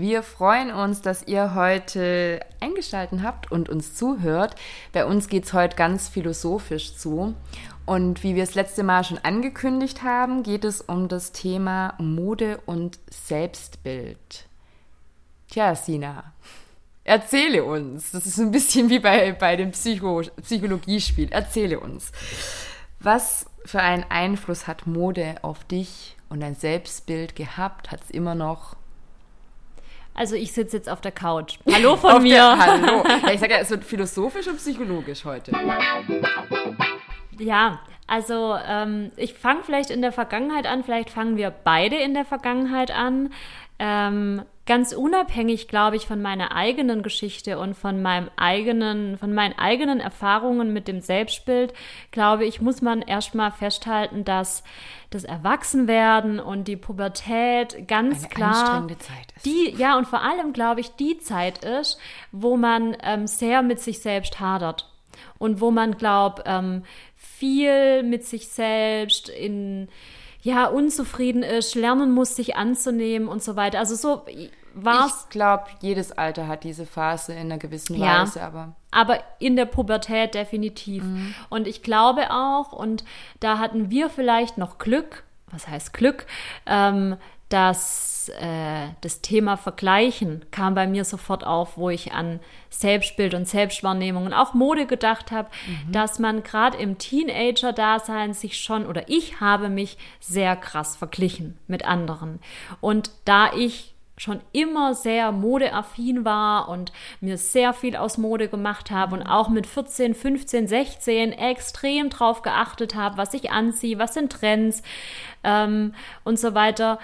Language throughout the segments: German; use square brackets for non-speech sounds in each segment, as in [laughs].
Wir freuen uns, dass ihr heute eingeschaltet habt und uns zuhört. Bei uns geht es heute ganz philosophisch zu. Und wie wir es letzte Mal schon angekündigt haben, geht es um das Thema Mode und Selbstbild. Tja, Sina, erzähle uns. Das ist ein bisschen wie bei, bei dem Psycho Psychologiespiel. Erzähle uns. Was für einen Einfluss hat Mode auf dich und dein Selbstbild gehabt? Hat es immer noch? Also ich sitze jetzt auf der Couch. Hallo von mir. Der, hallo. [laughs] Ja, ich sage ja, es wird philosophisch und psychologisch heute. Ja, also ähm, ich fange vielleicht in der Vergangenheit an, vielleicht fangen wir beide in der Vergangenheit an. Ähm, ganz unabhängig, glaube ich, von meiner eigenen Geschichte und von meinem eigenen, von meinen eigenen Erfahrungen mit dem Selbstbild, glaube ich, muss man erstmal festhalten, dass das Erwachsenwerden und die Pubertät ganz Eine klar anstrengende Zeit ist. die ja und vor allem glaube ich die Zeit ist, wo man ähm, sehr mit sich selbst hadert und wo man glaubt ähm, viel mit sich selbst in ja unzufrieden ist, lernen muss, sich anzunehmen und so weiter. Also so war's. Ich glaube, jedes Alter hat diese Phase in einer gewissen Ja. Weise, aber Aber in der Pubertät definitiv. Und ich glaube auch, und da hatten wir vielleicht noch Glück, was heißt Glück, ähm, dass äh, das Thema Vergleichen kam bei mir sofort auf, wo ich an Selbstbild und Selbstwahrnehmung und auch Mode gedacht habe, dass man gerade im Teenager-Dasein sich schon, oder ich habe mich sehr krass verglichen mit anderen. Und da ich schon immer sehr modeaffin war und mir sehr viel aus Mode gemacht habe und auch mit 14, 15, 16 extrem drauf geachtet habe, was ich anziehe, was sind Trends ähm, und so weiter,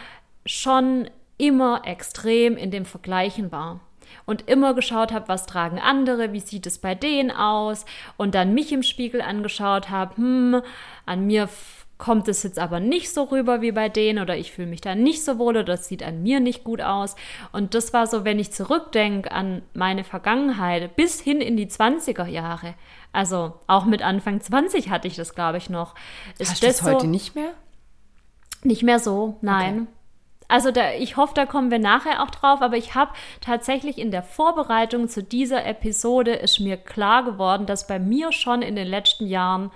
schon immer extrem in dem Vergleichen war. Und immer geschaut habe, was tragen andere, wie sieht es bei denen aus und dann mich im Spiegel angeschaut habe, hm, an mir kommt es jetzt aber nicht so rüber wie bei denen oder ich fühle mich da nicht so wohl oder das sieht an mir nicht gut aus. Und das war so, wenn ich zurückdenke an meine Vergangenheit bis hin in die 20er Jahre, also auch mit Anfang 20 hatte ich das, glaube ich, noch. Ist hast du es das heute so, nicht mehr? nicht mehr so, nein. Also da, ich hoffe, da kommen wir nachher auch drauf, aber ich habe tatsächlich in der Vorbereitung zu dieser Episode ist mir klar geworden, dass bei mir schon in den letzten Jahren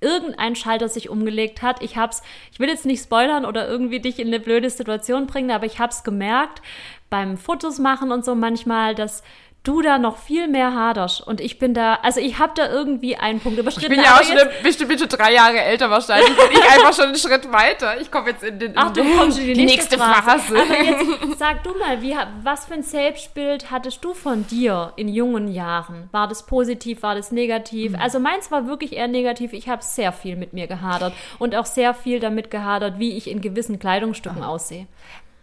irgendein Schalter sich umgelegt hat. Ich hab's, ich will jetzt nicht spoilern oder irgendwie dich in eine blöde Situation bringen, aber ich hab's gemerkt beim Fotos machen und so manchmal, dass du da noch viel mehr haderst und ich bin da, also ich habe da irgendwie einen Punkt Ich überschritten. bin ja auch schon, bestimmt bin schon drei Jahre älter wahrscheinlich und ich einfach schon einen Schritt weiter. Ich komme jetzt in den Ach, du kommst in die, die nächste, nächste Phase. Phase. Aber jetzt [laughs] sag du mal, wie, was für ein Selbstbild hattest du von dir in jungen Jahren? War das positiv, war das negativ? Mhm. Also meins war wirklich eher negativ. Ich habe sehr viel mit mir gehadert und auch sehr viel damit gehadert, wie ich in gewissen Kleidungsstücken aussehe.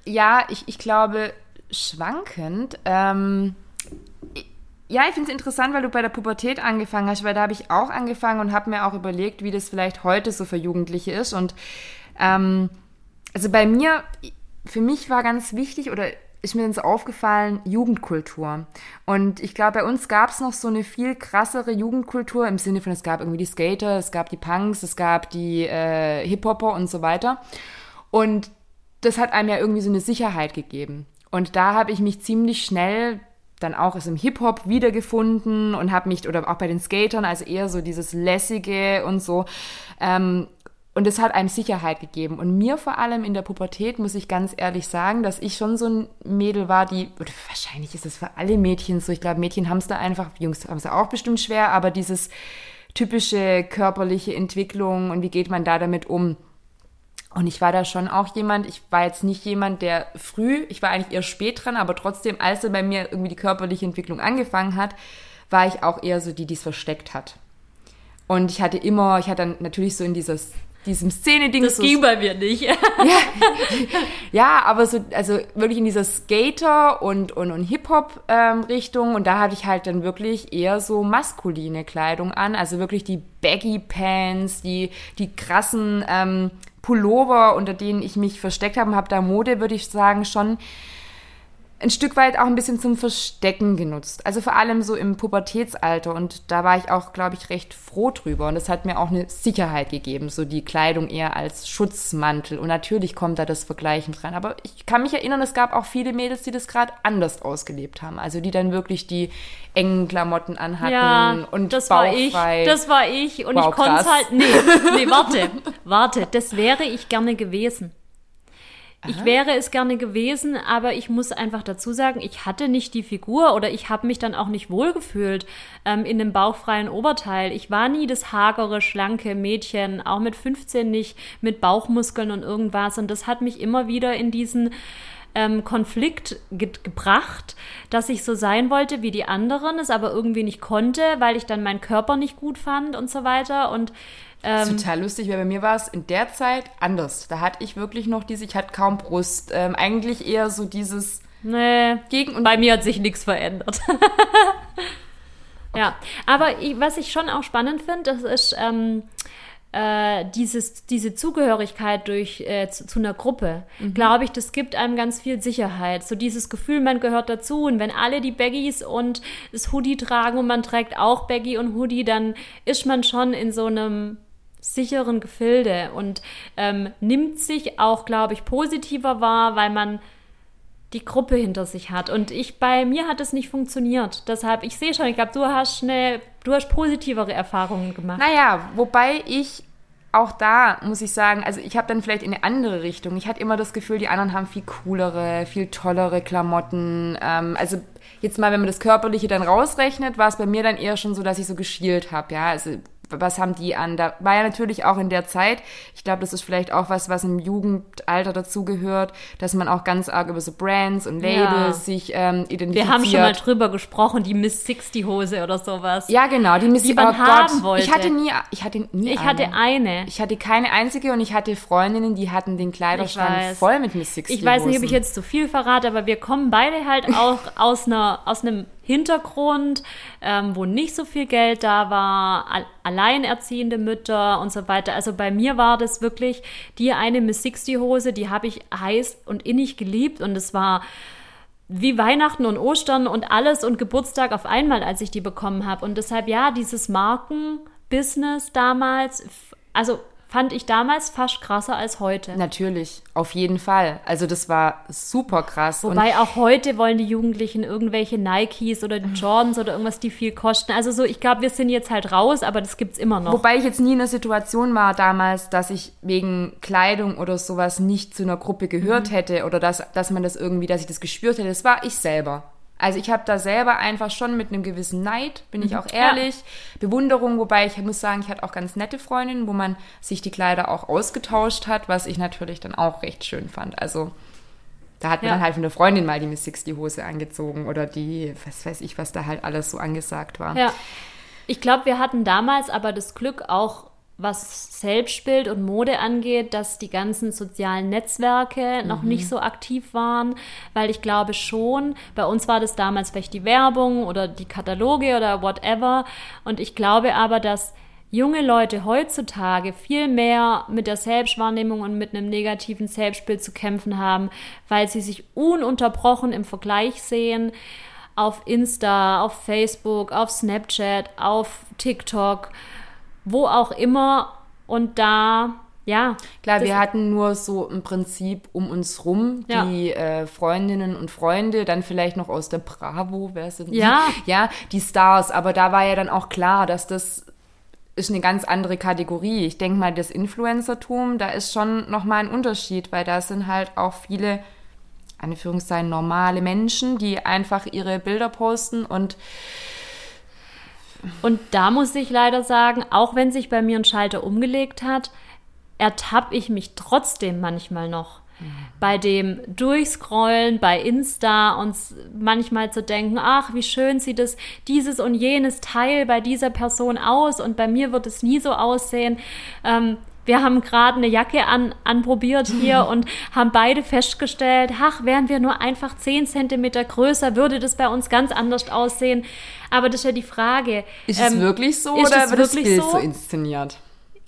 Ja, ich, ich glaube, schwankend. Ähm, ja, ich finde es interessant, weil du bei der Pubertät angefangen hast, weil da habe ich auch angefangen und habe mir auch überlegt, wie das vielleicht heute so für Jugendliche ist. Und ähm, also bei mir, für mich war ganz wichtig oder ist mir so aufgefallen, Jugendkultur. Und ich glaube, bei uns gab es noch so eine viel krassere Jugendkultur im Sinne von, es gab irgendwie die Skater, es gab die Punks, es gab die äh, Hip-Hopper und so weiter. Und das hat einem ja irgendwie so eine Sicherheit gegeben. Und da habe ich mich ziemlich schnell dann auch also im Hip-Hop wiedergefunden und habe mich, oder auch bei den Skatern, also eher so dieses Lässige und so. Ähm, und es hat einem Sicherheit gegeben. Und mir vor allem in der Pubertät muss ich ganz ehrlich sagen, dass ich schon so ein Mädel war, die, oder wahrscheinlich ist es für alle Mädchen so, ich glaube, Mädchen haben es da einfach, Jungs haben es auch bestimmt schwer, aber dieses typische körperliche Entwicklung und wie geht man da damit um? Und ich war da schon auch jemand, ich war jetzt nicht jemand, der früh, ich war eigentlich eher spät dran, aber trotzdem, als er bei mir irgendwie die körperliche Entwicklung angefangen hat, war ich auch eher so die, die es versteckt hat. Und ich hatte immer, ich hatte dann natürlich so in dieses diesem Szene-Ding. Das so, ging bei mir nicht. [laughs] ja, ja, aber so, also wirklich in dieser Skater- und, und, und Hip-Hop-Richtung. und da hatte ich halt dann wirklich eher so maskuline Kleidung an. Also wirklich die Baggy Pants, die, die krassen ähm, Pullover, unter denen ich mich versteckt habe und habe da Mode, würde ich sagen, schon ein Stück weit auch ein bisschen zum Verstecken genutzt. Also vor allem so im Pubertätsalter. Und da war ich auch, glaube ich, recht froh drüber. Und das hat mir auch eine Sicherheit gegeben, so die Kleidung eher als Schutzmantel. Und natürlich kommt da das Vergleichen dran. Aber ich kann mich erinnern, es gab auch viele Mädels, die das gerade anders ausgelebt haben. Also die dann wirklich die engen Klamotten anhatten Ja, und das war ich. Das war ich. Und Wow, ich konnte es halt. Nee, nee, [laughs] warte, warte. Das wäre ich gerne gewesen. Ich wäre es gerne gewesen, aber ich muss einfach dazu sagen, ich hatte nicht die Figur oder ich habe mich dann auch nicht wohlgefühlt ähm, in dem bauchfreien Oberteil. Ich war nie das hagere, schlanke Mädchen, auch mit 15 nicht, mit Bauchmuskeln und irgendwas. Und das hat mich immer wieder in diesen ähm, Konflikt ge gebracht, dass ich so sein wollte wie die anderen, es aber irgendwie nicht konnte, weil ich dann meinen Körper nicht gut fand und so weiter. Und ähm, ist total lustig, weil bei mir war es in der Zeit anders. Da hatte ich wirklich noch diese, ich hatte kaum Brust. Ähm, eigentlich eher so dieses nee, Gegen- und bei mir hat sich nichts verändert. [laughs] Ja, aber ich, was ich schon auch spannend finde, das ist ähm, äh, dieses, diese Zugehörigkeit durch, äh, zu, zu einer Gruppe. Glaube ich, das gibt einem ganz viel Sicherheit. So dieses Gefühl, man gehört dazu. Und wenn alle die Baggies und das Hoodie tragen und man trägt auch Baggy und Hoodie, dann ist man schon in so einem sicheren Gefilde und ähm, nimmt sich auch, glaube ich, positiver wahr, weil man die Gruppe hinter sich hat. Und ich, bei mir hat es nicht funktioniert. Deshalb, ich sehe schon, ich glaube, du hast schnell, du hast positivere Erfahrungen gemacht. Naja, wobei ich auch da muss ich sagen, also ich habe dann vielleicht in eine andere Richtung. Ich hatte immer das Gefühl, die anderen haben viel coolere, viel tollere Klamotten. Ähm, also jetzt mal, wenn man das Körperliche dann rausrechnet, war es bei mir dann eher schon so, dass ich so geschielt habe. Ja, also was haben die an? Da war ja natürlich auch in der Zeit, ich glaube, das ist vielleicht auch was, was im Jugendalter dazugehört, dass man auch ganz arg über so Brands und Labels Ja. sich ähm, identifiziert. Wir haben schon mal drüber gesprochen, die Miss Sixty Hose oder sowas. Ja, genau, die, Miss Die man oh haben Gott. wollte. Ich hatte nie, ich hatte nie Ich hatte eine. Ich hatte keine einzige und ich hatte Freundinnen, die hatten den Kleiderschrank voll mit Miss Sixty Ich weiß nicht, ob ich Hosen. jetzt zu viel verrate, aber wir kommen beide halt auch [laughs] aus, einer, aus einem Hintergrund, ähm, wo nicht so viel Geld da war, al alleinerziehende Mütter und so weiter. Also bei mir war das wirklich die eine Miss Sixty Hose, die habe ich heiß und innig geliebt und es war wie Weihnachten und Ostern und alles und Geburtstag auf einmal, als ich die bekommen habe. Und deshalb, ja, dieses Markenbusiness damals, also fand ich damals fast krasser als heute. Natürlich, auf jeden Fall. Also das war super krass. und Wobei auch heute wollen die Jugendlichen irgendwelche Nikes oder die Jordans oder irgendwas, die viel kosten. Also so, ich glaube, wir sind jetzt halt raus, aber das gibt's immer noch. Wobei ich jetzt nie in der Situation war damals, dass ich wegen Kleidung oder sowas nicht zu einer Gruppe Mhm. gehört hätte oder dass, dass man das irgendwie, dass ich das gespürt hätte. Das war ich selber. Also ich habe da selber einfach schon mit einem gewissen Neid, bin ich auch ehrlich, Bewunderung, wobei ich muss sagen, ich hatte auch ganz nette Freundinnen, wo man sich die Kleider auch ausgetauscht hat, was ich natürlich dann auch recht schön fand. Also da hat mir Ja. dann halt von der Freundin mal die Miss Sixty Hose angezogen oder die, was weiß ich, was da halt alles so angesagt war. Ja. Ich glaube, wir hatten damals aber das Glück auch, was Selbstbild und Mode angeht, dass die ganzen sozialen Netzwerke noch nicht so aktiv waren, weil ich glaube schon, bei uns war das damals vielleicht die Werbung oder die Kataloge oder whatever. Und ich glaube aber, dass junge Leute heutzutage viel mehr mit der Selbstwahrnehmung und mit einem negativen Selbstbild zu kämpfen haben, weil sie sich ununterbrochen im Vergleich sehen auf Insta, auf Facebook, auf Snapchat, auf TikTok, wo auch immer. Und da, ja. Klar, wir hatten nur so im Prinzip um uns rum Ja. die äh, Freundinnen und Freunde, dann vielleicht noch aus der Bravo, wer sind die? Ja. Ja, die Stars. Aber da war ja dann auch klar, dass das ist eine ganz andere Kategorie. Ich denke mal, das Influencertum, da ist schon nochmal ein Unterschied, weil da sind halt auch viele, Anführungszeichen, normale Menschen, die einfach ihre Bilder posten und Und da muss ich leider sagen, auch wenn sich bei mir ein Schalter umgelegt hat, ertappe ich mich trotzdem manchmal noch. Bei dem Durchscrollen bei Insta und manchmal zu denken, ach, wie schön sieht es dieses und jenes Teil bei dieser Person aus und bei mir wird es nie so aussehen. Ähm, wir haben gerade eine Jacke an, anprobiert hier [laughs] und haben beide festgestellt, ach, wären wir nur einfach 10 Zentimeter größer, würde das bei uns ganz anders aussehen. Aber das ist ja die Frage. Ist es ähm, wirklich so ist oder es wird das Bild so? so inszeniert?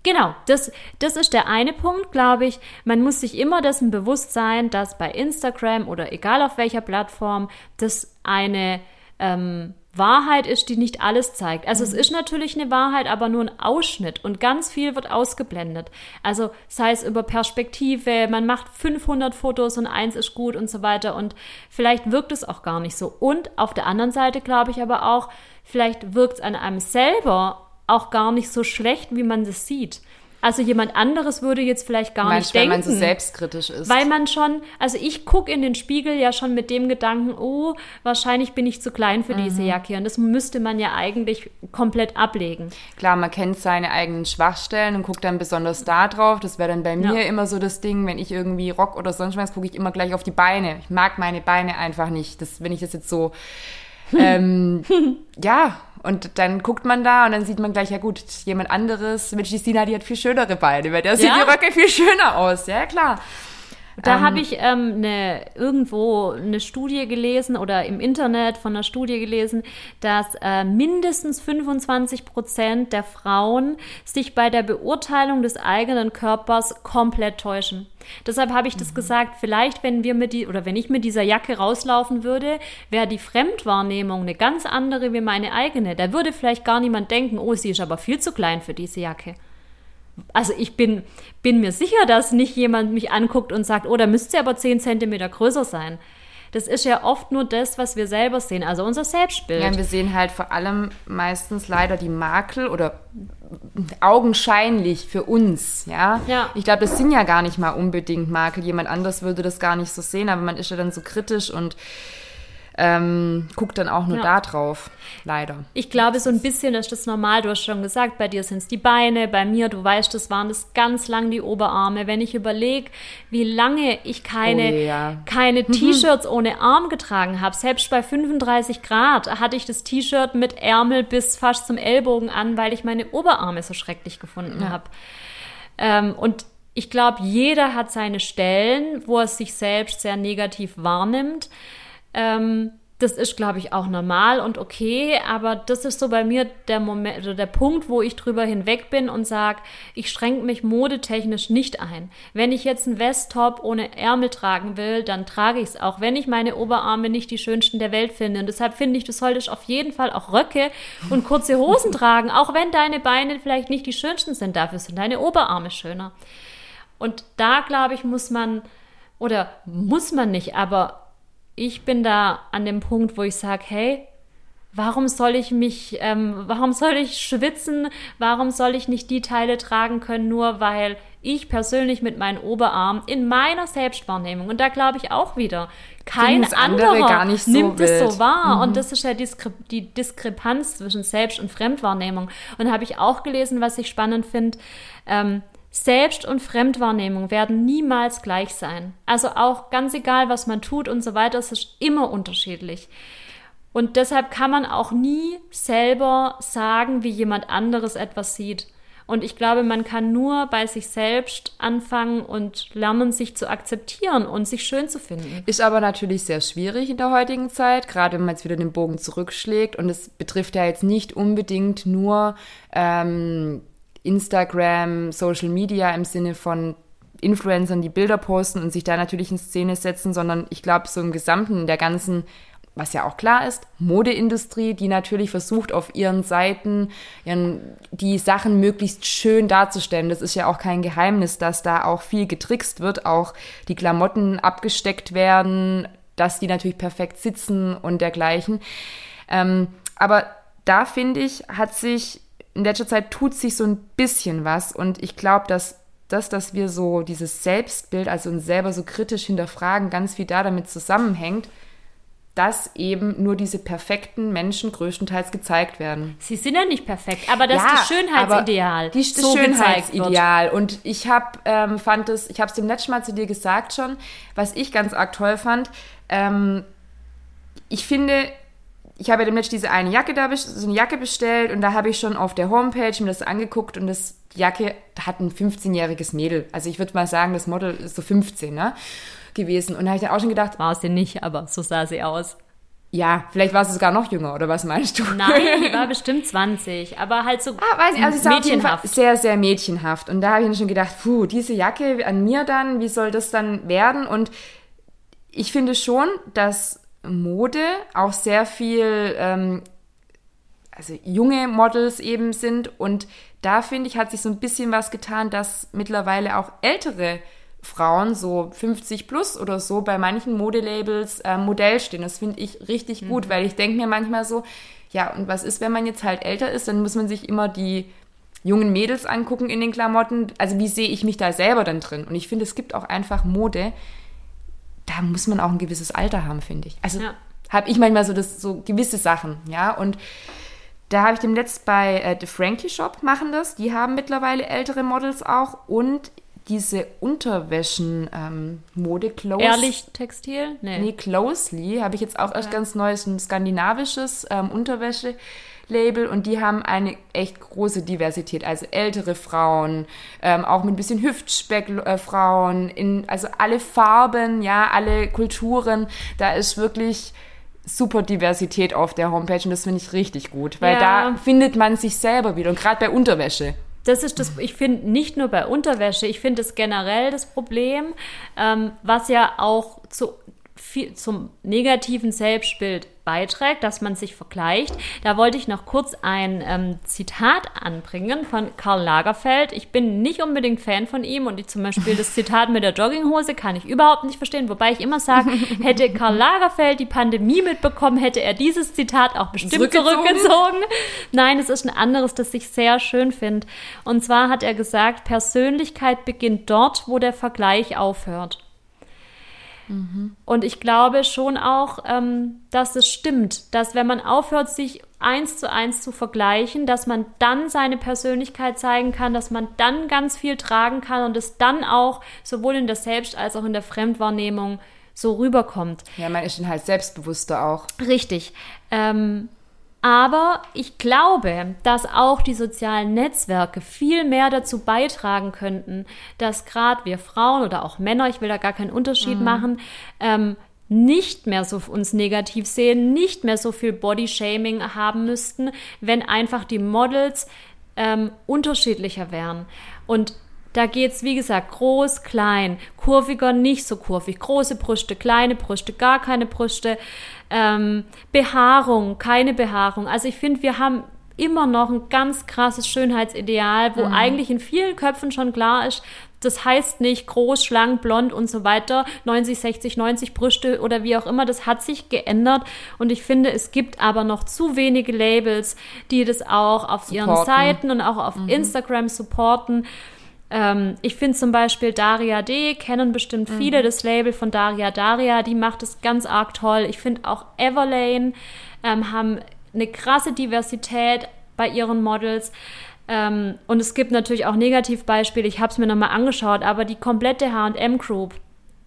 Genau, das, das ist der eine Punkt, glaube ich. Man muss sich immer dessen bewusst sein, dass bei Instagram oder egal auf welcher Plattform das eine ähm, Wahrheit ist, die nicht alles zeigt. Also es ist natürlich eine Wahrheit, aber nur ein Ausschnitt und ganz viel wird ausgeblendet. Also sei es über Perspektive, man macht 500 Fotos und eins ist gut und so weiter und vielleicht wirkt es auch gar nicht so. Und auf der anderen Seite glaube ich aber auch, vielleicht wirkt es an einem selber auch gar nicht so schlecht, wie man das sieht. Also jemand anderes würde jetzt vielleicht gar Meinst nicht denken. man so selbstkritisch ist? Weil man schon, also ich gucke in den Spiegel ja schon mit dem Gedanken, oh, wahrscheinlich bin ich zu klein für Mhm. diese Jacke. Und das müsste man ja eigentlich komplett ablegen. Klar, man kennt seine eigenen Schwachstellen und guckt dann besonders da drauf. Das wäre dann bei mir Ja. immer so das Ding, wenn ich irgendwie Rock oder sonst was, gucke ich immer gleich auf die Beine. Ich mag meine Beine einfach nicht. Das, wenn ich das jetzt so, [laughs] ähm, ja, und dann guckt man da und dann sieht man gleich, ja gut, jemand anderes, Mensch, die Sina, die hat viel schönere Beine, weil der sieht Ja. die Röcke viel schöner aus. Ja, klar. Da Ähm, habe ich ähm, eine, irgendwo eine Studie gelesen oder im Internet von einer Studie gelesen, dass äh, mindestens 25 Prozent der Frauen sich bei der Beurteilung des eigenen Körpers komplett täuschen. Deshalb habe ich Mhm. das gesagt, vielleicht wenn wir mit die oder wenn ich mit dieser Jacke rauslaufen würde, wäre die Fremdwahrnehmung eine ganz andere wie meine eigene. Da würde vielleicht gar niemand denken, oh, sie ist aber viel zu klein für diese Jacke. Also ich bin, bin mir sicher, dass nicht jemand mich anguckt und sagt, oh, da müsste sie aber 10 Zentimeter größer sein. Das ist ja oft nur das, was wir selber sehen, also unser Selbstbild. Ja, wir sehen halt vor allem meistens leider die Makel oder augenscheinlich für uns, ja. Ja. Ich glaube, das sind ja gar nicht mal unbedingt Makel. Jemand anders würde das gar nicht so sehen, aber man ist ja dann so kritisch und ähm, guckt dann auch nur Ja. da drauf. Leider. Ich glaube, so ein bisschen ist das normal. Du hast schon gesagt, bei dir sind es die Beine, bei mir, du weißt, das waren das ganz lang die Oberarme. Wenn ich überlege, wie lange ich keine, Oh ja. keine T-Shirts ohne Arm getragen habe, selbst bei 35 Grad hatte ich das T-Shirt mit Ärmel bis fast zum Ellbogen an, weil ich meine Oberarme so schrecklich gefunden habe. Ähm, und ich glaube, jeder hat seine Stellen, wo er sich selbst sehr negativ wahrnimmt. Ähm, das ist, glaube ich, auch normal und okay, aber das ist so bei mir der Moment oder der Punkt, wo ich drüber hinweg bin und sage, ich schränke mich modetechnisch nicht ein. Wenn ich jetzt einen Westtop ohne Ärmel tragen will, dann trage ich es auch, wenn ich meine Oberarme nicht die schönsten der Welt finde. Und deshalb finde ich, du solltest auf jeden Fall auch Röcke und kurze Hosen [laughs] tragen, auch wenn deine Beine vielleicht nicht die schönsten sind. Dafür sind deine Oberarme schöner. Und da, glaube ich, muss man, oder muss man nicht, aber ich bin da an dem Punkt, wo ich sage, hey, warum soll ich mich, ähm, warum soll ich schwitzen, warum soll ich nicht die Teile tragen können, nur weil ich persönlich mit meinem Oberarm in meiner Selbstwahrnehmung, und da glaube ich auch wieder, kein andere anderer gar nicht so nimmt es wild. so wahr. Und das ist ja Diskre die Diskrepanz zwischen Selbst- und Fremdwahrnehmung. Und da habe ich auch gelesen, was ich spannend finde, ähm, Selbst- und Fremdwahrnehmung werden niemals gleich sein. Also auch ganz egal, was man tut und so weiter, es ist immer unterschiedlich. Und deshalb kann man auch nie selber sagen, wie jemand anderes etwas sieht. Und ich glaube, man kann nur bei sich selbst anfangen und lernen, sich zu akzeptieren und sich schön zu finden. Ist aber natürlich sehr schwierig in der heutigen Zeit, gerade wenn man jetzt wieder den Bogen zurückschlägt. Und es betrifft ja jetzt nicht unbedingt nur ähm, Instagram, Social Media im Sinne von Influencern, die Bilder posten und sich da natürlich in Szene setzen, sondern ich glaube, so im Gesamten in der ganzen, was ja auch klar ist, Modeindustrie, die natürlich versucht, auf ihren Seiten ihren, die Sachen möglichst schön darzustellen. Das ist ja auch kein Geheimnis, dass da auch viel getrickst wird, auch die Klamotten abgesteckt werden, dass die natürlich perfekt sitzen und dergleichen. Ähm, aber da finde ich, hat sich in letzter Zeit tut sich so ein bisschen was und ich glaube, dass das, dass wir so dieses Selbstbild, also uns selber so kritisch hinterfragen, ganz viel da damit zusammenhängt, dass eben nur diese perfekten Menschen größtenteils gezeigt werden. Sie sind ja nicht perfekt, aber das Ja, ist das Schönheitsideal. Die, das so. Schönheitsideal. Und ich habe, ähm, fand es, ich habe es dem letzten Mal zu dir gesagt schon, was ich ganz arg toll fand. Ähm, ich finde, ich habe ja demnächst diese eine Jacke da, so eine Jacke bestellt und da habe ich schon auf der Homepage mir das angeguckt und das die Jacke hat ein 15-jähriges Mädel. Also ich würde mal sagen, das Model ist so 15, ne? Gewesen. Und da habe ich dann auch schon gedacht. War es denn nicht, aber so sah sie aus. Ja, vielleicht war sie sogar noch jünger, oder was meinst du? Nein, die [laughs] war bestimmt 20, aber halt so ah, weiß ich, also sie mädchenhaft. sehr, sehr mädchenhaft. Und da habe ich dann schon gedacht, puh, diese Jacke an mir dann, wie soll das dann werden? Und ich finde schon, dass Mode auch sehr viel, ähm, also junge Models eben sind. Und da finde ich, hat sich so ein bisschen was getan, dass mittlerweile auch ältere Frauen, so 50 plus oder so, bei manchen Modelabels äh, Modell stehen. Das finde ich richtig gut, mhm. weil ich denke mir manchmal so, ja, und was ist, wenn man jetzt halt älter ist, dann muss man sich immer die jungen Mädels angucken in den Klamotten. Also wie sehe ich mich da selber dann drin? Und ich finde, es gibt auch einfach Mode, da muss man auch ein gewisses Alter haben, finde ich. Also ja. habe ich manchmal so das so gewisse Sachen, ja, und da habe ich dem letzt bei äh, The Frankie Shop machen das. Die haben mittlerweile ältere Models auch und diese Unterwäschen ähm, Mode Close. Ehrlich Textil? Nee. Nee, Closely habe ich jetzt auch erst ja. ganz neues ein skandinavisches ähm, Unterwäsche Label und die haben eine echt große Diversität, also ältere Frauen, ähm, auch mit ein bisschen Hüftspeck äh, Frauen, in, also alle Farben, ja, alle Kulturen, da ist wirklich super Diversität auf der Homepage und das finde ich richtig gut, weil ja. da findet man sich selber wieder und gerade bei Unterwäsche. Das ist das, ich finde nicht nur bei Unterwäsche, ich finde es generell das Problem, ähm, was ja auch zu, viel, zum negativen Selbstbild beiträgt, dass man sich vergleicht. Da wollte ich noch kurz ein ähm, Zitat anbringen von Karl Lagerfeld. Ich bin nicht unbedingt Fan von ihm und ich, zum Beispiel das Zitat mit der Jogginghose kann ich überhaupt nicht verstehen, wobei ich immer sage, [laughs] hätte Karl Lagerfeld die Pandemie mitbekommen, hätte er dieses Zitat auch bestimmt zurückgezogen. zurückgezogen. Nein, es ist ein anderes, das ich sehr schön finde. Und zwar hat er gesagt, Persönlichkeit beginnt dort, wo der Vergleich aufhört. Und ich glaube schon auch, ähm, dass es stimmt, dass wenn man aufhört, sich eins zu eins zu vergleichen, dass man dann seine Persönlichkeit zeigen kann, dass man dann ganz viel tragen kann und es dann auch sowohl in der Selbst- als auch in der Fremdwahrnehmung so rüberkommt. Ja, man ist dann halt selbstbewusster auch. Richtig. Ähm, aber ich glaube, dass auch die sozialen Netzwerke viel mehr dazu beitragen könnten, dass gerade wir Frauen oder auch Männer, ich will da gar keinen Unterschied mhm. machen, ähm, nicht mehr so uns negativ sehen, nicht mehr so viel Bodyshaming haben müssten, wenn einfach die Models ähm, unterschiedlicher wären. Und da geht's wie gesagt, groß, klein, kurviger, nicht so kurvig, große Brüste, kleine Brüste, gar keine Brüste, ähm, Behaarung, keine Behaarung. Also ich finde, wir haben immer noch ein ganz krasses Schönheitsideal, wo mhm. eigentlich in vielen Köpfen schon klar ist, das heißt nicht groß, schlank, blond und so weiter, 90, 60, 90 Brüste oder wie auch immer, das hat sich geändert und ich finde, es gibt aber noch zu wenige Labels, die das auch auf supporten. ihren Seiten und auch auf mhm. Instagram supporten. Ähm, ich finde zum Beispiel Daria D, kennen bestimmt viele, mhm. das Label von Daria Daria, die macht es ganz arg toll. Ich finde auch Everlane ähm, haben eine krasse Diversität bei ihren Models. Ähm, und es gibt natürlich auch Negativbeispiele, ich habe es mir nochmal angeschaut, aber die komplette HM Group,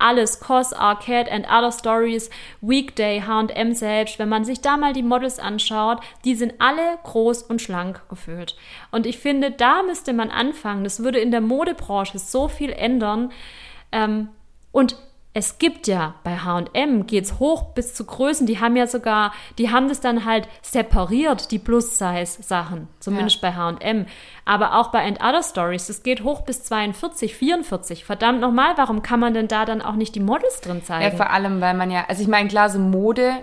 alles, COS, Arcade and Other Stories, Weekday, H&M selbst, wenn man sich da mal die Models anschaut, die sind alle groß und schlank gefühlt. Und ich finde, da müsste man anfangen. Das würde in der Modebranche so viel ändern. Ähm, und es gibt ja bei H&M geht's hoch bis zu Größen, die haben ja sogar, die haben das dann halt separiert, die Plus-Size-Sachen, zumindest ja. bei H&M. Aber auch bei And Other Stories, das geht hoch bis 42, 44. Verdammt nochmal, warum kann man denn da dann auch nicht die Models drin zeigen? Ja, vor allem, weil man ja, also ich meine, klar, so Mode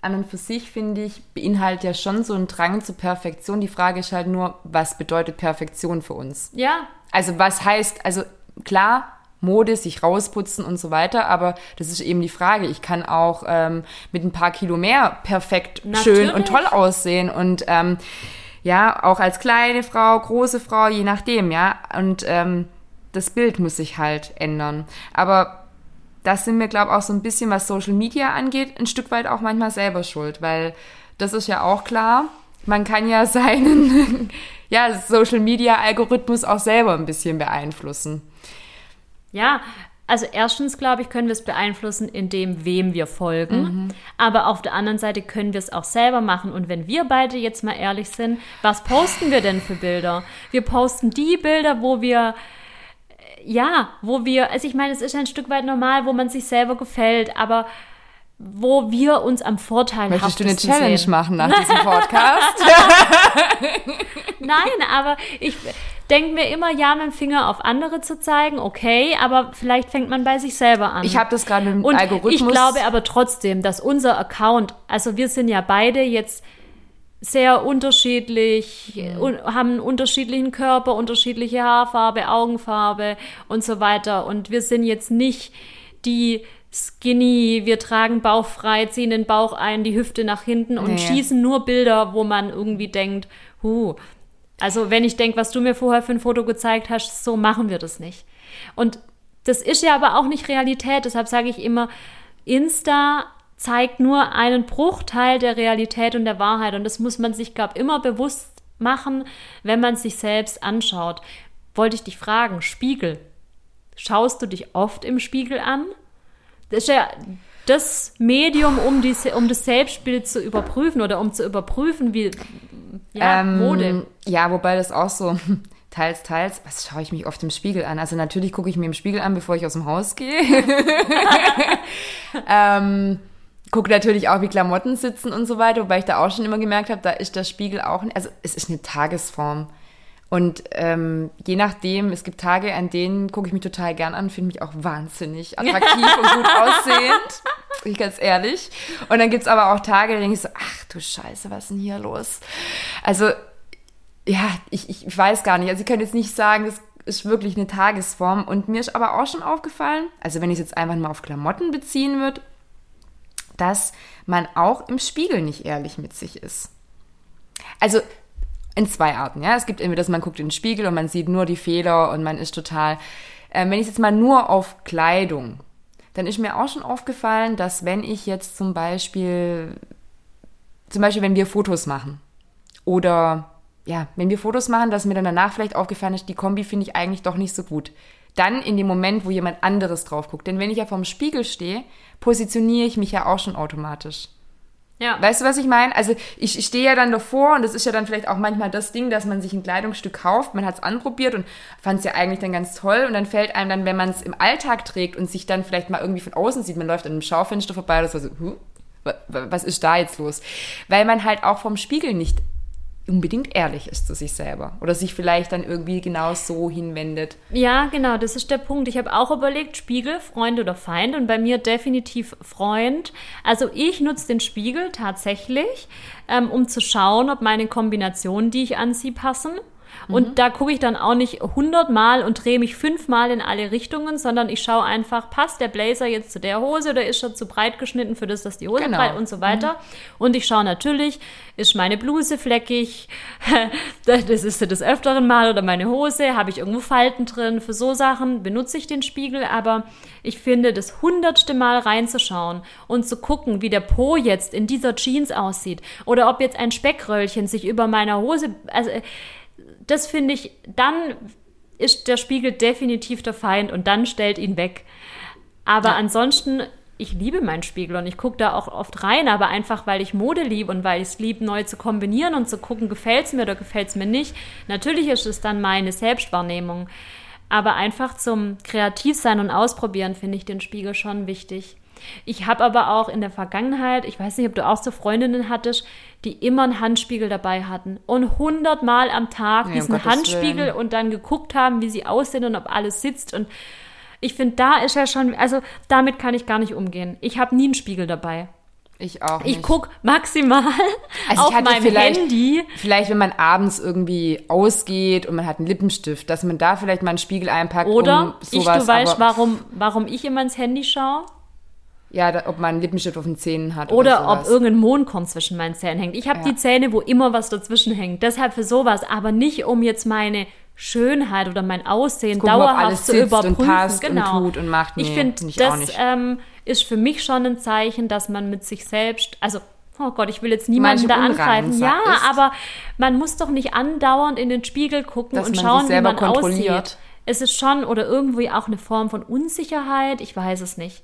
an und für sich, finde ich, beinhaltet ja schon so einen Drang zur Perfektion. Die Frage ist halt nur, was bedeutet Perfektion für uns? Ja. Also was heißt, also klar, Mode, sich rausputzen und so weiter. Aber das ist eben die Frage. Ich kann auch ähm, mit ein paar Kilo mehr perfekt Natürlich. schön und toll aussehen und ähm, ja, auch als kleine Frau, große Frau, je nachdem, ja. Und ähm, das Bild muss sich halt ändern. Aber das sind wir, glaube ich, auch so ein bisschen, was Social Media angeht, ein Stück weit auch manchmal selber schuld, weil das ist ja auch klar. Man kann ja [laughs] seinen ja, Social Media Algorithmus auch selber ein bisschen beeinflussen. Ja, also erstens, glaube ich, können wir es beeinflussen, indem wem wir folgen. Aber auf der anderen Seite können wir es auch selber machen. Und wenn wir beide jetzt mal ehrlich sind, was posten wir denn für Bilder? Wir posten die Bilder, wo wir ja, wo wir, also ich meine, es ist ein Stück weit normal, wo man sich selber gefällt, aber wo wir uns am Vorteil Möchtest du eine Challenge sehen. machen nach diesem [laughs] Podcast? Nein, aber ich denke mir immer, ja, mit dem Finger auf andere zu zeigen, okay, aber vielleicht fängt man bei sich selber an. Ich habe das gerade mit dem Algorithmus. Ich glaube aber trotzdem, dass unser Account, also wir sind ja beide jetzt sehr unterschiedlich, un haben einen unterschiedlichen Körper, unterschiedliche Haarfarbe, Augenfarbe und so weiter. Und wir sind jetzt nicht die skinny, wir tragen Bauch frei, ziehen den Bauch ein, die Hüfte nach hinten und Nee. schießen nur Bilder, wo man irgendwie denkt, huh. Also wenn ich denke, was du mir vorher für ein Foto gezeigt hast, so machen wir das nicht. Und das ist ja aber auch nicht Realität, deshalb sage ich immer, Insta zeigt nur einen Bruchteil der Realität und der Wahrheit und das muss man sich, glaube immer bewusst machen, wenn man sich selbst anschaut. Wollte ich dich fragen, Spiegel. Schaust du dich oft im Spiegel an? Das ist ja das Medium, um, die, um das Selbstbild zu überprüfen oder um zu überprüfen, wie ja, Ähm, Mode. Ja, wobei das auch so [laughs] teils, teils. Was schaue ich mich oft im Spiegel an? Also natürlich gucke ich mir im Spiegel an, bevor ich aus dem Haus gehe. [laughs] ähm, gucke natürlich auch, wie Klamotten sitzen und so weiter, wobei ich da auch schon immer gemerkt habe, da ist der Spiegel auch, also es ist eine Tagesform. Und ähm, je nachdem, es gibt Tage, an denen gucke ich mich total gern an, finde mich auch wahnsinnig attraktiv und gut [laughs] aussehend. Ich ganz ehrlich. Und dann gibt's aber auch Tage, da denke ich so, ach du Scheiße, was ist denn hier los? Also, ja, ich, ich weiß gar nicht. Also ich könnte jetzt nicht sagen, das ist wirklich eine Tagesform. Und mir ist aber auch schon aufgefallen, also wenn ich es jetzt einfach mal auf Klamotten beziehen würde, dass man auch im Spiegel nicht ehrlich mit sich ist. Also in zwei Arten, ja. Es gibt entweder, dass man guckt in den Spiegel und man sieht nur die Fehler und man ist total. Ähm, wenn ich jetzt mal nur auf Kleidung, dann ist mir auch schon aufgefallen, dass wenn ich jetzt zum Beispiel, zum Beispiel, wenn wir Fotos machen oder ja, wenn wir Fotos machen, dass mir dann danach vielleicht aufgefallen ist, die Kombi finde ich eigentlich doch nicht so gut. Dann in dem Moment, wo jemand anderes drauf guckt. Denn wenn ich ja vorm Spiegel stehe, positioniere ich mich ja auch schon automatisch. Ja. Weißt du, was ich meine? Also ich, ich stehe ja dann davor und das ist ja dann vielleicht auch manchmal das Ding, dass man sich ein Kleidungsstück kauft, man hat es anprobiert und fand es ja eigentlich dann ganz toll und dann fällt einem dann, wenn man es im Alltag trägt und sich dann vielleicht mal irgendwie von außen sieht, man läuft an einem Schaufenster vorbei oder so, huh, wa- wa- was ist da jetzt los? Weil man halt auch vom Spiegel nicht unbedingt ehrlich ist zu sich selber oder sich vielleicht dann irgendwie genau so hinwendet. Ja, genau, das ist der Punkt. Ich habe auch überlegt, Spiegel, Freund oder Feind und bei mir definitiv Freund. Also ich nutze den Spiegel tatsächlich, ähm, um zu schauen, ob meine Kombinationen, die ich anziehe, passen. Und da gucke ich dann auch nicht hundertmal und drehe mich fünfmal in alle Richtungen, sondern ich schaue einfach, passt der Blazer jetzt zu der Hose oder ist er zu breit geschnitten für das, dass die Hose Genau. breit und so weiter. Und ich schaue natürlich, ist meine Bluse fleckig, [laughs] das ist sie des öfteren Mal oder meine Hose, habe ich irgendwo Falten drin, für so Sachen benutze ich den Spiegel, aber ich finde, das hundertste Mal reinzuschauen und zu gucken, wie der Po jetzt in dieser Jeans aussieht oder ob jetzt ein Speckröllchen sich über meiner Hose, also das finde ich, dann ist der Spiegel definitiv der Feind und dann stellt ihn weg. Aber Ja. ansonsten, ich liebe meinen Spiegel und ich gucke da auch oft rein, aber einfach, weil ich Mode liebe und weil ich es liebe, neu zu kombinieren und zu gucken, gefällt es mir oder gefällt es mir nicht. Natürlich ist es dann meine Selbstwahrnehmung. Aber einfach zum Kreativsein und Ausprobieren finde ich den Spiegel schon wichtig. Ich habe aber auch in der Vergangenheit, ich weiß nicht, ob du auch so Freundinnen hattest, die immer einen Handspiegel dabei hatten und hundertmal am Tag Ja, um diesen Gottes Handspiegel Willen. und dann geguckt haben, wie sie aussehen und ob alles sitzt. Und ich finde, da ist ja schon, also damit kann ich gar nicht umgehen. Ich habe nie einen Spiegel dabei. Ich auch Ich nicht. gucke maximal Also auf ich meinem vielleicht, Handy. vielleicht, wenn man abends irgendwie ausgeht und man hat einen Lippenstift, dass man da vielleicht mal einen Spiegel einpackt, Oder um ich, sowas. du weißt, warum, warum ich immer ins Handy schaue? Ja, da, ob man einen Lippenstift auf den Zähnen hat Oder oder, ob irgendein Mondkorn zwischen meinen Zähnen hängt. Ich habe Ja. die Zähne, wo immer was dazwischen hängt. Deshalb für sowas, aber nicht um jetzt meine Schönheit oder mein Aussehen Gucken, dauerhaft zu sitzt und überprüfen. passt und genau. tut und macht. ich Nee, finde, find ich das ähm, ist für mich schon ein Zeichen, dass man mit sich selbst, also Oh Gott, ich will jetzt niemanden da im Unreinen angreifen. Ja, ist? aber man muss doch nicht andauernd in den Spiegel gucken und schauen, wie man aussieht. es ist schon oder irgendwie auch eine Form von Unsicherheit, ich weiß es nicht.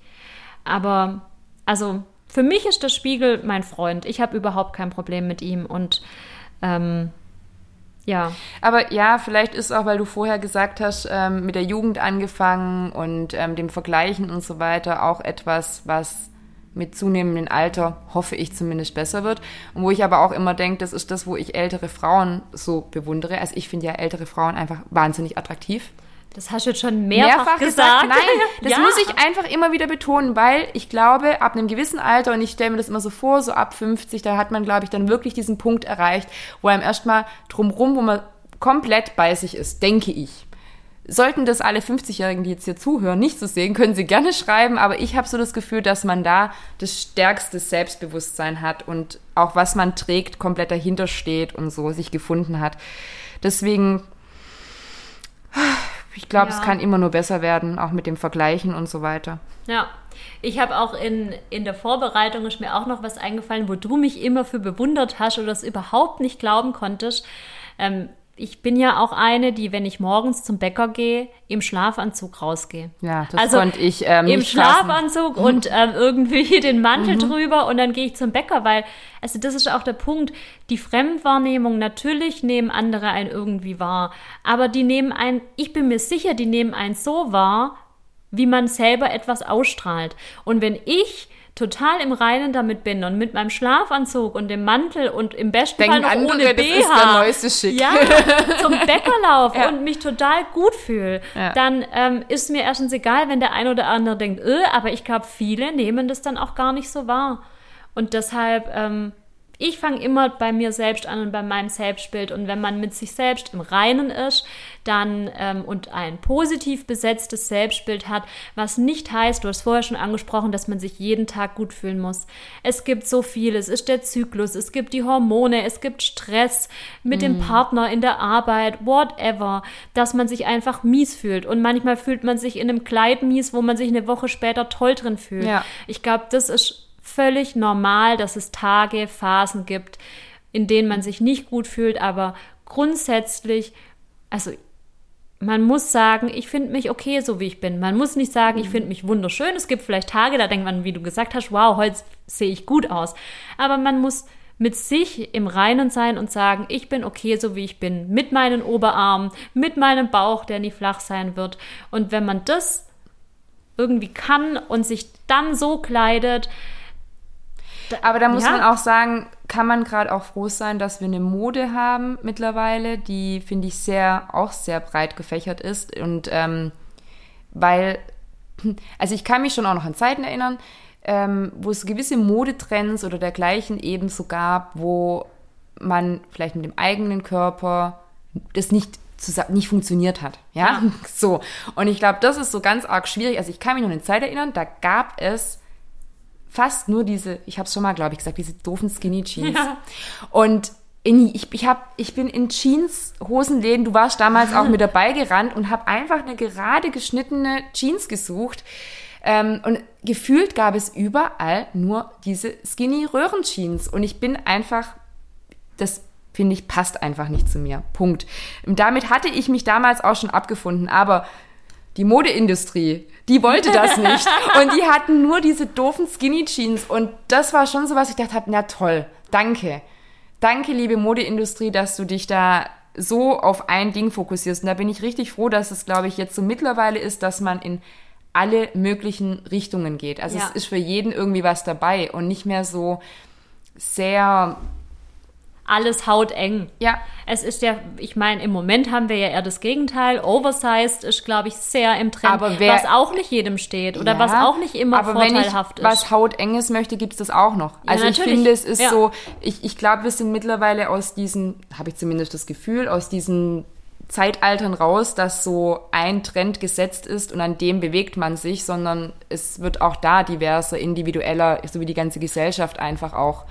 Aber also für mich ist der Spiegel mein Freund. Ich habe überhaupt kein Problem mit ihm und ähm, ja. Aber ja, vielleicht ist auch, weil du vorher gesagt hast, ähm, mit der Jugend angefangen und ähm, dem Vergleichen und so weiter, auch etwas, was mit zunehmendem Alter, hoffe ich zumindest, besser wird. Und wo ich aber auch immer denke, das ist das, wo ich ältere Frauen so bewundere. Also ich finde ja ältere Frauen einfach wahnsinnig attraktiv. Das hast du jetzt schon mehrfach, mehrfach gesagt. gesagt. Nein, [laughs] das ja. muss ich einfach immer wieder betonen, weil ich glaube, ab einem gewissen Alter, und ich stelle mir das immer so vor, so ab 50, da hat man, glaube ich, dann wirklich diesen Punkt erreicht, wo einem erstmal drumrum, wo man komplett bei sich ist, denke ich. Sollten das alle 50-Jährigen, die jetzt hier zuhören, nicht so sehen, können sie gerne schreiben, aber ich habe so das Gefühl, dass man da das stärkste Selbstbewusstsein hat und auch was man trägt, komplett dahinter steht und so sich gefunden hat. Deswegen ich glaube, ja. es kann immer nur besser werden, auch mit dem Vergleichen und so weiter. Ja, ich habe auch in, in der Vorbereitung ist mir auch noch was eingefallen, wo du mich immer für bewundert hast oder es überhaupt nicht glauben konntest. Ähm, ich bin ja auch eine, die, wenn ich morgens zum Bäcker gehe, im Schlafanzug rausgehe. Ja, das also konnte ich ähm, Im Schlafanzug fassen. und ähm, irgendwie [laughs] den Mantel mhm. drüber und dann gehe ich zum Bäcker, weil, also das ist auch der Punkt, die Fremdwahrnehmung, natürlich nehmen andere einen irgendwie wahr, aber die nehmen einen, ich bin mir sicher, die nehmen einen so wahr, wie man selber etwas ausstrahlt. Und wenn ich total im Reinen damit bin und mit meinem Schlafanzug und dem Mantel und im besten Denken Fall noch andere, ohne BH, ist der neueste Schick. ja, [laughs] zum Bäcker laufe ja. und mich total gut fühle, ja. dann ähm, ist mir erstens egal, wenn der ein oder andere denkt, öh, aber ich glaube, viele nehmen das dann auch gar nicht so wahr. Und deshalb ähm, ich fange immer bei mir selbst an und bei meinem Selbstbild. Und wenn man mit sich selbst im Reinen ist, dann ähm, und ein positiv besetztes Selbstbild hat, was nicht heißt, du hast vorher schon angesprochen, dass man sich jeden Tag gut fühlen muss. Es gibt so viel. Es ist der Zyklus, es gibt die Hormone, es gibt Stress mit mm. dem Partner in der Arbeit, whatever, dass man sich einfach mies fühlt. Und manchmal fühlt man sich in einem Kleid mies, wo man sich eine Woche später toll drin fühlt. Ja. Ich glaube, das ist völlig normal, dass es Tage, Phasen gibt, in denen man sich nicht gut fühlt, aber grundsätzlich, also man muss sagen, ich finde mich okay, so wie ich bin. Man muss nicht sagen, ich mhm. finde mich wunderschön. Es gibt vielleicht Tage, da denkt man, wie du gesagt hast, wow, heute sehe ich gut aus. Aber man muss mit sich im Reinen sein und sagen, ich bin okay, so wie ich bin, mit meinen Oberarmen, mit meinem Bauch, der nie flach sein wird. Und wenn man das irgendwie kann und sich dann so kleidet, aber da muss ja. man auch sagen, kann man gerade auch froh sein, dass wir eine Mode haben mittlerweile, die, finde ich, sehr, auch sehr breit gefächert ist. Und ähm, weil, [clears throat] also ich kann mich schon auch noch an Zeiten erinnern, ähm, wo es gewisse Modetrends oder dergleichen eben so gab, wo man vielleicht mit dem eigenen Körper das nicht nicht funktioniert hat. Ja, ja. [laughs] so. Und ich glaube, das ist so ganz arg schwierig. Also ich kann mich noch an eine Zeit erinnern, da gab es fast nur diese, ich habe es schon mal, glaube ich, gesagt, diese doofen Skinny Jeans. Ja. Und in, ich, ich, hab, ich bin in Jeans, Hosenläden, du warst damals auch mit dabei gerannt und habe einfach eine gerade geschnittene Jeans gesucht. Ähm, und gefühlt gab es überall nur diese Skinny Röhrenjeans. Und ich bin einfach, das finde ich, passt einfach nicht zu mir. Punkt. Und damit hatte ich mich damals auch schon abgefunden. Aber die Modeindustrie, die wollte das nicht. [laughs] und die hatten nur diese doofen Skinny Jeans. Und das war schon so, was ich dachte habe, na toll, danke. Danke, liebe Modeindustrie, dass du dich da so auf ein Ding fokussierst. Und da bin ich richtig froh, dass es, glaube ich, jetzt so mittlerweile ist, dass man in alle möglichen Richtungen geht. Also ja. es ist für jeden irgendwie was dabei und nicht mehr so sehr alles hauteng. Ja. Es ist ja, ich meine, im Moment haben wir ja eher das Gegenteil. Oversized ist, glaube ich, sehr im Trend, aber wer, was auch nicht jedem steht oder ja, was auch nicht immer aber vorteilhaft wenn ich ist. Was hautenges möchte, gibt es das auch noch. Ja, also natürlich. ich finde, es ist ja. so, ich, ich glaube, wir sind mittlerweile aus diesen, habe ich zumindest das Gefühl, aus diesen Zeitaltern raus, dass so ein Trend gesetzt ist und an dem bewegt man sich, sondern es wird auch da diverser, individueller, so wie die ganze Gesellschaft einfach auch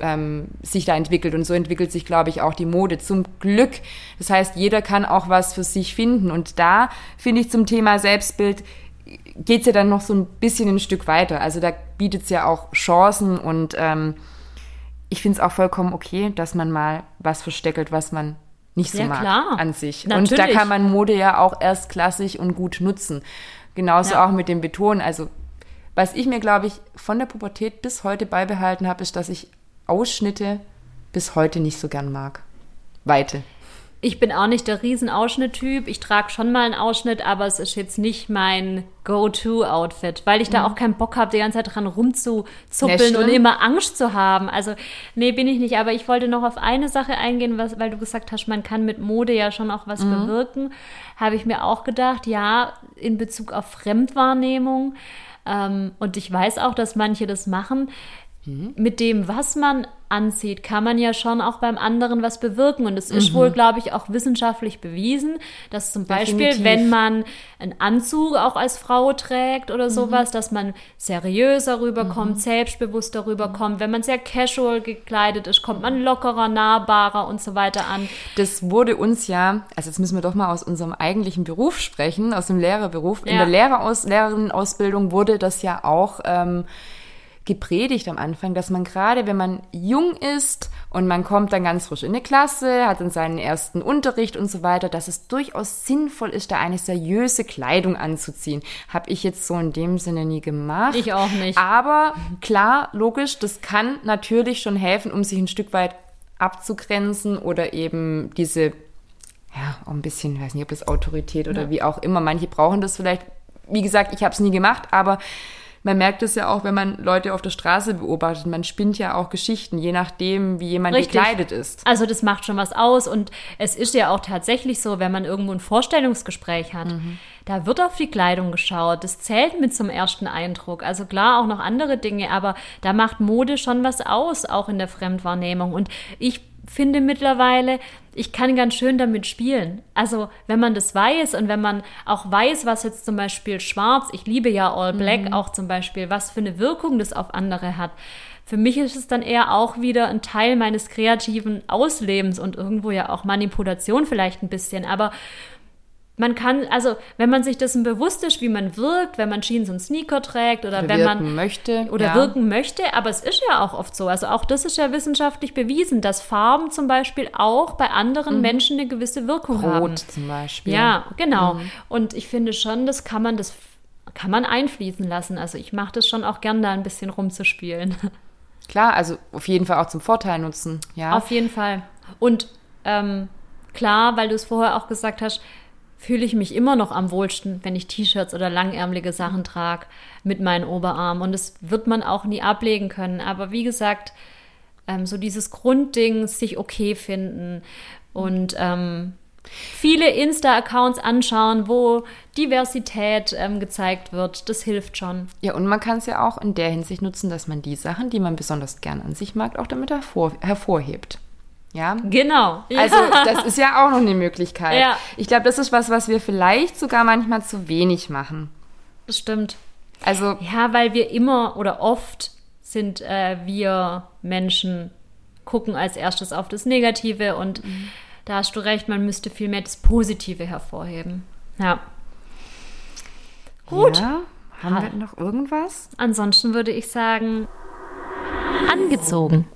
ähm, sich da entwickelt. Und so entwickelt sich, glaube ich, auch die Mode zum Glück. Das heißt, jeder kann auch was für sich finden. Und da finde ich zum Thema Selbstbild geht es ja dann noch so ein bisschen ein Stück weiter. Also da bietet es ja auch Chancen und ähm, ich finde es auch vollkommen okay, dass man mal was versteckelt, was man nicht so Ja, mag klar. an sich. Und da Natürlich. kann man Mode ja auch erst klassisch und gut nutzen. Genauso Ja. auch mit dem Betonen. Also was ich mir, glaube ich, von der Pubertät bis heute beibehalten habe, ist, dass ich Ausschnitte bis heute nicht so gern mag. Weite. Ich bin auch nicht der Riesenausschnitt-Typ. Ich trage schon mal einen Ausschnitt, aber es ist jetzt nicht mein Go-To-Outfit, weil ich da auch keinen Bock habe, die ganze Zeit dran rumzuzuppeln und immer Angst zu haben. Also, nee, bin ich nicht. Aber ich wollte noch auf eine Sache eingehen, was, weil du gesagt hast, man kann mit Mode ja schon auch was bewirken. Habe ich mir auch gedacht, ja, in Bezug auf Fremdwahrnehmung. Ähm, und ich weiß auch, dass manche das machen. Mit dem, was man anzieht, kann man ja schon auch beim anderen was bewirken. Und es ist wohl, glaube ich, auch wissenschaftlich bewiesen, dass zum Beispiel, Definitiv. wenn man einen Anzug auch als Frau trägt oder sowas, dass man seriöser rüberkommt, selbstbewusster rüberkommt. Wenn man sehr casual gekleidet ist, kommt man lockerer, nahbarer und so weiter an. Das wurde uns ja, also jetzt müssen wir doch mal aus unserem eigentlichen Beruf sprechen, aus dem Lehrerberuf. In Ja. der Lehreraus Lehrerinnenausbildung wurde das ja auch ähm, gepredigt am Anfang, dass man gerade, wenn man jung ist und man kommt dann ganz frisch in eine Klasse, hat dann seinen ersten Unterricht und so weiter, dass es durchaus sinnvoll ist, da eine seriöse Kleidung anzuziehen. Habe ich jetzt so in dem Sinne nie gemacht. Ich auch nicht. Aber klar, logisch, das kann natürlich schon helfen, um sich ein Stück weit abzugrenzen oder eben diese, ja, auch ein bisschen, ich weiß nicht, ob das Autorität oder wie auch immer, manche brauchen das vielleicht. Wie gesagt, ich habe es nie gemacht, aber man merkt es ja auch, wenn man Leute auf der Straße beobachtet. Man spinnt ja auch Geschichten, je nachdem, wie jemand Richtig. gekleidet ist. Also das macht schon was aus und es ist ja auch tatsächlich so, wenn man irgendwo ein Vorstellungsgespräch hat, da wird auf die Kleidung geschaut. Das zählt mit zum ersten Eindruck. Also klar auch noch andere Dinge, aber da macht Mode schon was aus, auch in der Fremdwahrnehmung. Und ich finde mittlerweile, ich kann ganz schön damit spielen. Also wenn man das weiß und wenn man auch weiß, was jetzt zum Beispiel schwarz, ich liebe ja All Black auch zum Beispiel, was für eine Wirkung das auf andere hat. Für mich ist es dann eher auch wieder ein Teil meines kreativen Auslebens und irgendwo ja auch Manipulation vielleicht ein bisschen. Aber man kann, also wenn man sich dessen bewusst ist, wie man wirkt, wenn man Jeans und Sneaker trägt oder, Oder wenn man möchte. oder ja. wirken möchte, aber es ist ja auch oft so. Also auch das ist ja wissenschaftlich bewiesen, dass Farben zum Beispiel auch bei anderen Menschen eine gewisse Wirkung haben. Rot zum Beispiel. Ja, genau. Und ich finde schon, das kann man das kann man einfließen lassen. Also ich mache das schon auch gern, da ein bisschen rumzuspielen. [laughs] Klar, also auf jeden Fall auch zum Vorteil nutzen. Ja. Auf jeden Fall. Und ähm, klar, weil du es vorher auch gesagt hast, fühle ich mich immer noch am wohlsten, wenn ich T-Shirts oder langärmelige Sachen trage mit meinen Oberarmen. Und das wird man auch nie ablegen können. Aber wie gesagt, ähm, so dieses Grundding, sich okay finden und ähm, viele Insta-Accounts anschauen, wo Diversität ähm, gezeigt wird, das hilft schon. Ja, und man kann es ja auch in der Hinsicht nutzen, dass man die Sachen, die man besonders gern an sich mag, auch damit hervor hervorhebt. Ja. Genau. Also, das ist ja auch noch eine Möglichkeit. Ja. Ich glaube, das ist was, was wir vielleicht sogar manchmal zu wenig machen. das stimmt. Also, Ja, weil wir immer oder oft sind äh, wir Menschen gucken als erstes auf das Negative und da hast du recht, man müsste viel mehr das Positive hervorheben. Ja. Gut. Ja, haben Ha- wir noch irgendwas? Ansonsten würde ich sagen, angezogen.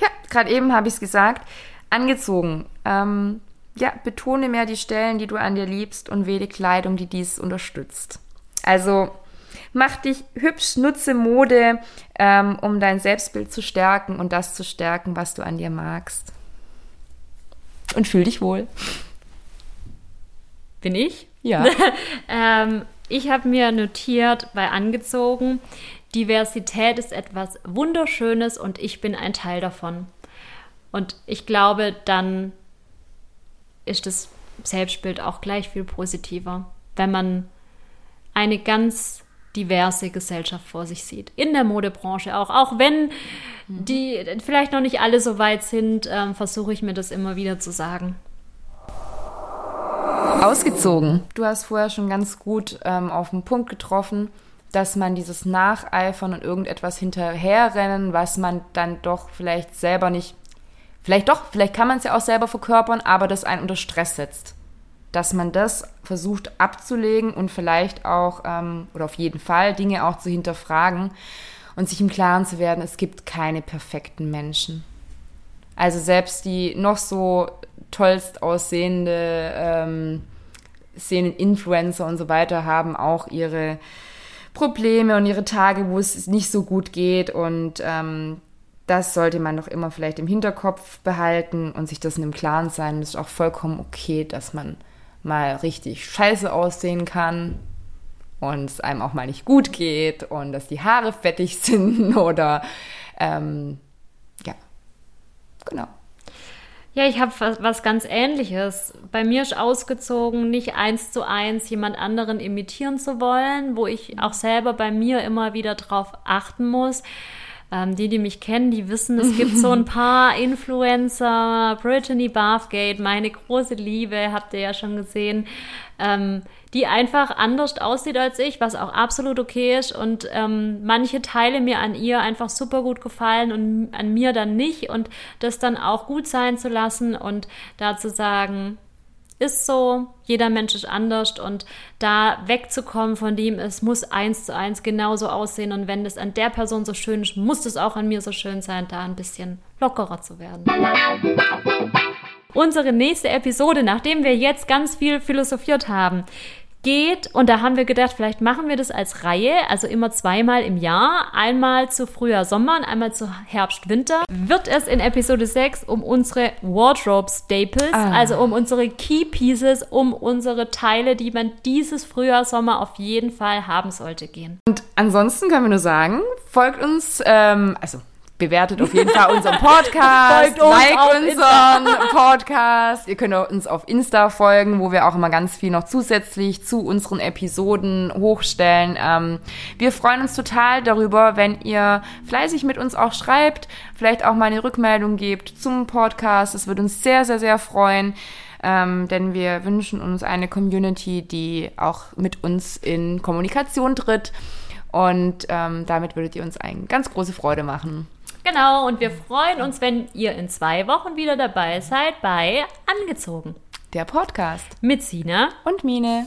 Ja, gerade eben habe ich es gesagt. Angezogen. Ähm, ja, betone mehr die Stellen, die du an dir liebst und wähle Kleidung, die dies unterstützt. Also mach dich hübsch, nutze Mode, ähm, um dein Selbstbild zu stärken und das zu stärken, was du an dir magst. Und fühl dich wohl. Bin ich? Ja. [laughs] Ähm, ich habe mir notiert bei angezogen, Diversität ist etwas Wunderschönes und ich bin ein Teil davon. Und ich glaube, dann ist das Selbstbild auch gleich viel positiver, wenn man eine ganz diverse Gesellschaft vor sich sieht. In der Modebranche auch. Auch wenn die vielleicht noch nicht alle so weit sind, ähm, versuche ich mir das immer wieder zu sagen. Ausgezogen. Du hast vorher schon ganz gut ähm, auf den Punkt getroffen, dass man dieses Nacheifern und irgendetwas hinterherrennen, was man dann doch vielleicht selber nicht, vielleicht doch, vielleicht kann man es ja auch selber verkörpern, aber das einen unter Stress setzt. Dass man das versucht abzulegen und vielleicht auch, ähm, oder auf jeden Fall, Dinge auch zu hinterfragen und sich im Klaren zu werden, es gibt keine perfekten Menschen. Also selbst die noch so tollst aussehende ähm, Szenen-Influencer und so weiter haben auch ihre Probleme und ihre Tage, wo es nicht so gut geht. Und ähm, das sollte man doch immer vielleicht im Hinterkopf behalten und sich das in dem Klaren sein. Das ist auch vollkommen okay, dass man mal richtig scheiße aussehen kann und es einem auch mal nicht gut geht und dass die Haare fettig [laughs] sind oder ähm, ja, genau. Ja, ich habe was, was, ganz Ähnliches. Bei mir ist ausgezogen, nicht eins zu eins jemand anderen imitieren zu wollen, wo ich auch selber bei mir immer wieder drauf achten muss. Ähm, die, die mich kennen, die wissen, es gibt so ein [laughs] paar Influencer, Brittany Bathgate, meine große Liebe, habt ihr ja schon gesehen, ähm, die einfach anders aussieht als ich, was auch absolut okay ist. Und ähm, manche Teile mir an ihr einfach super gut gefallen und an mir dann nicht. Und das dann auch gut sein zu lassen und da zu sagen, ist so, jeder Mensch ist anders und da wegzukommen von dem, es muss eins zu eins genauso aussehen und wenn das an der Person so schön ist, muss es auch an mir so schön sein, da ein bisschen lockerer zu werden. Unsere nächste Episode, nachdem wir jetzt ganz viel philosophiert haben, geht. Und da haben wir gedacht, vielleicht machen wir das als Reihe, also immer zweimal im Jahr. Einmal zu Frühjahr, Sommer und einmal zu Herbst, Winter. Wird es in Episode 6 um unsere Wardrobe Staples, ah. also um unsere Key Pieces, um unsere Teile, die man dieses Frühjahr, Sommer auf jeden Fall haben sollte, gehen. Und ansonsten können wir nur sagen, folgt uns, ähm, also bewertet auf jeden Fall unseren Podcast, like unseren [laughs] Podcast. Ihr könnt uns auf Insta folgen, wo wir auch immer ganz viel noch zusätzlich zu unseren Episoden hochstellen. Ähm, wir freuen uns total darüber, wenn ihr fleißig mit uns auch schreibt, vielleicht auch mal eine Rückmeldung gebt zum Podcast. Das würde uns sehr, sehr, sehr freuen. Ähm, denn wir wünschen uns eine Community, die auch mit uns in Kommunikation tritt. Und ähm, damit würdet ihr uns eine ganz große Freude machen. Genau, und wir freuen uns, wenn ihr in zwei Wochen wieder dabei seid bei Angezogen. Der Podcast. Mit Sina und Mine.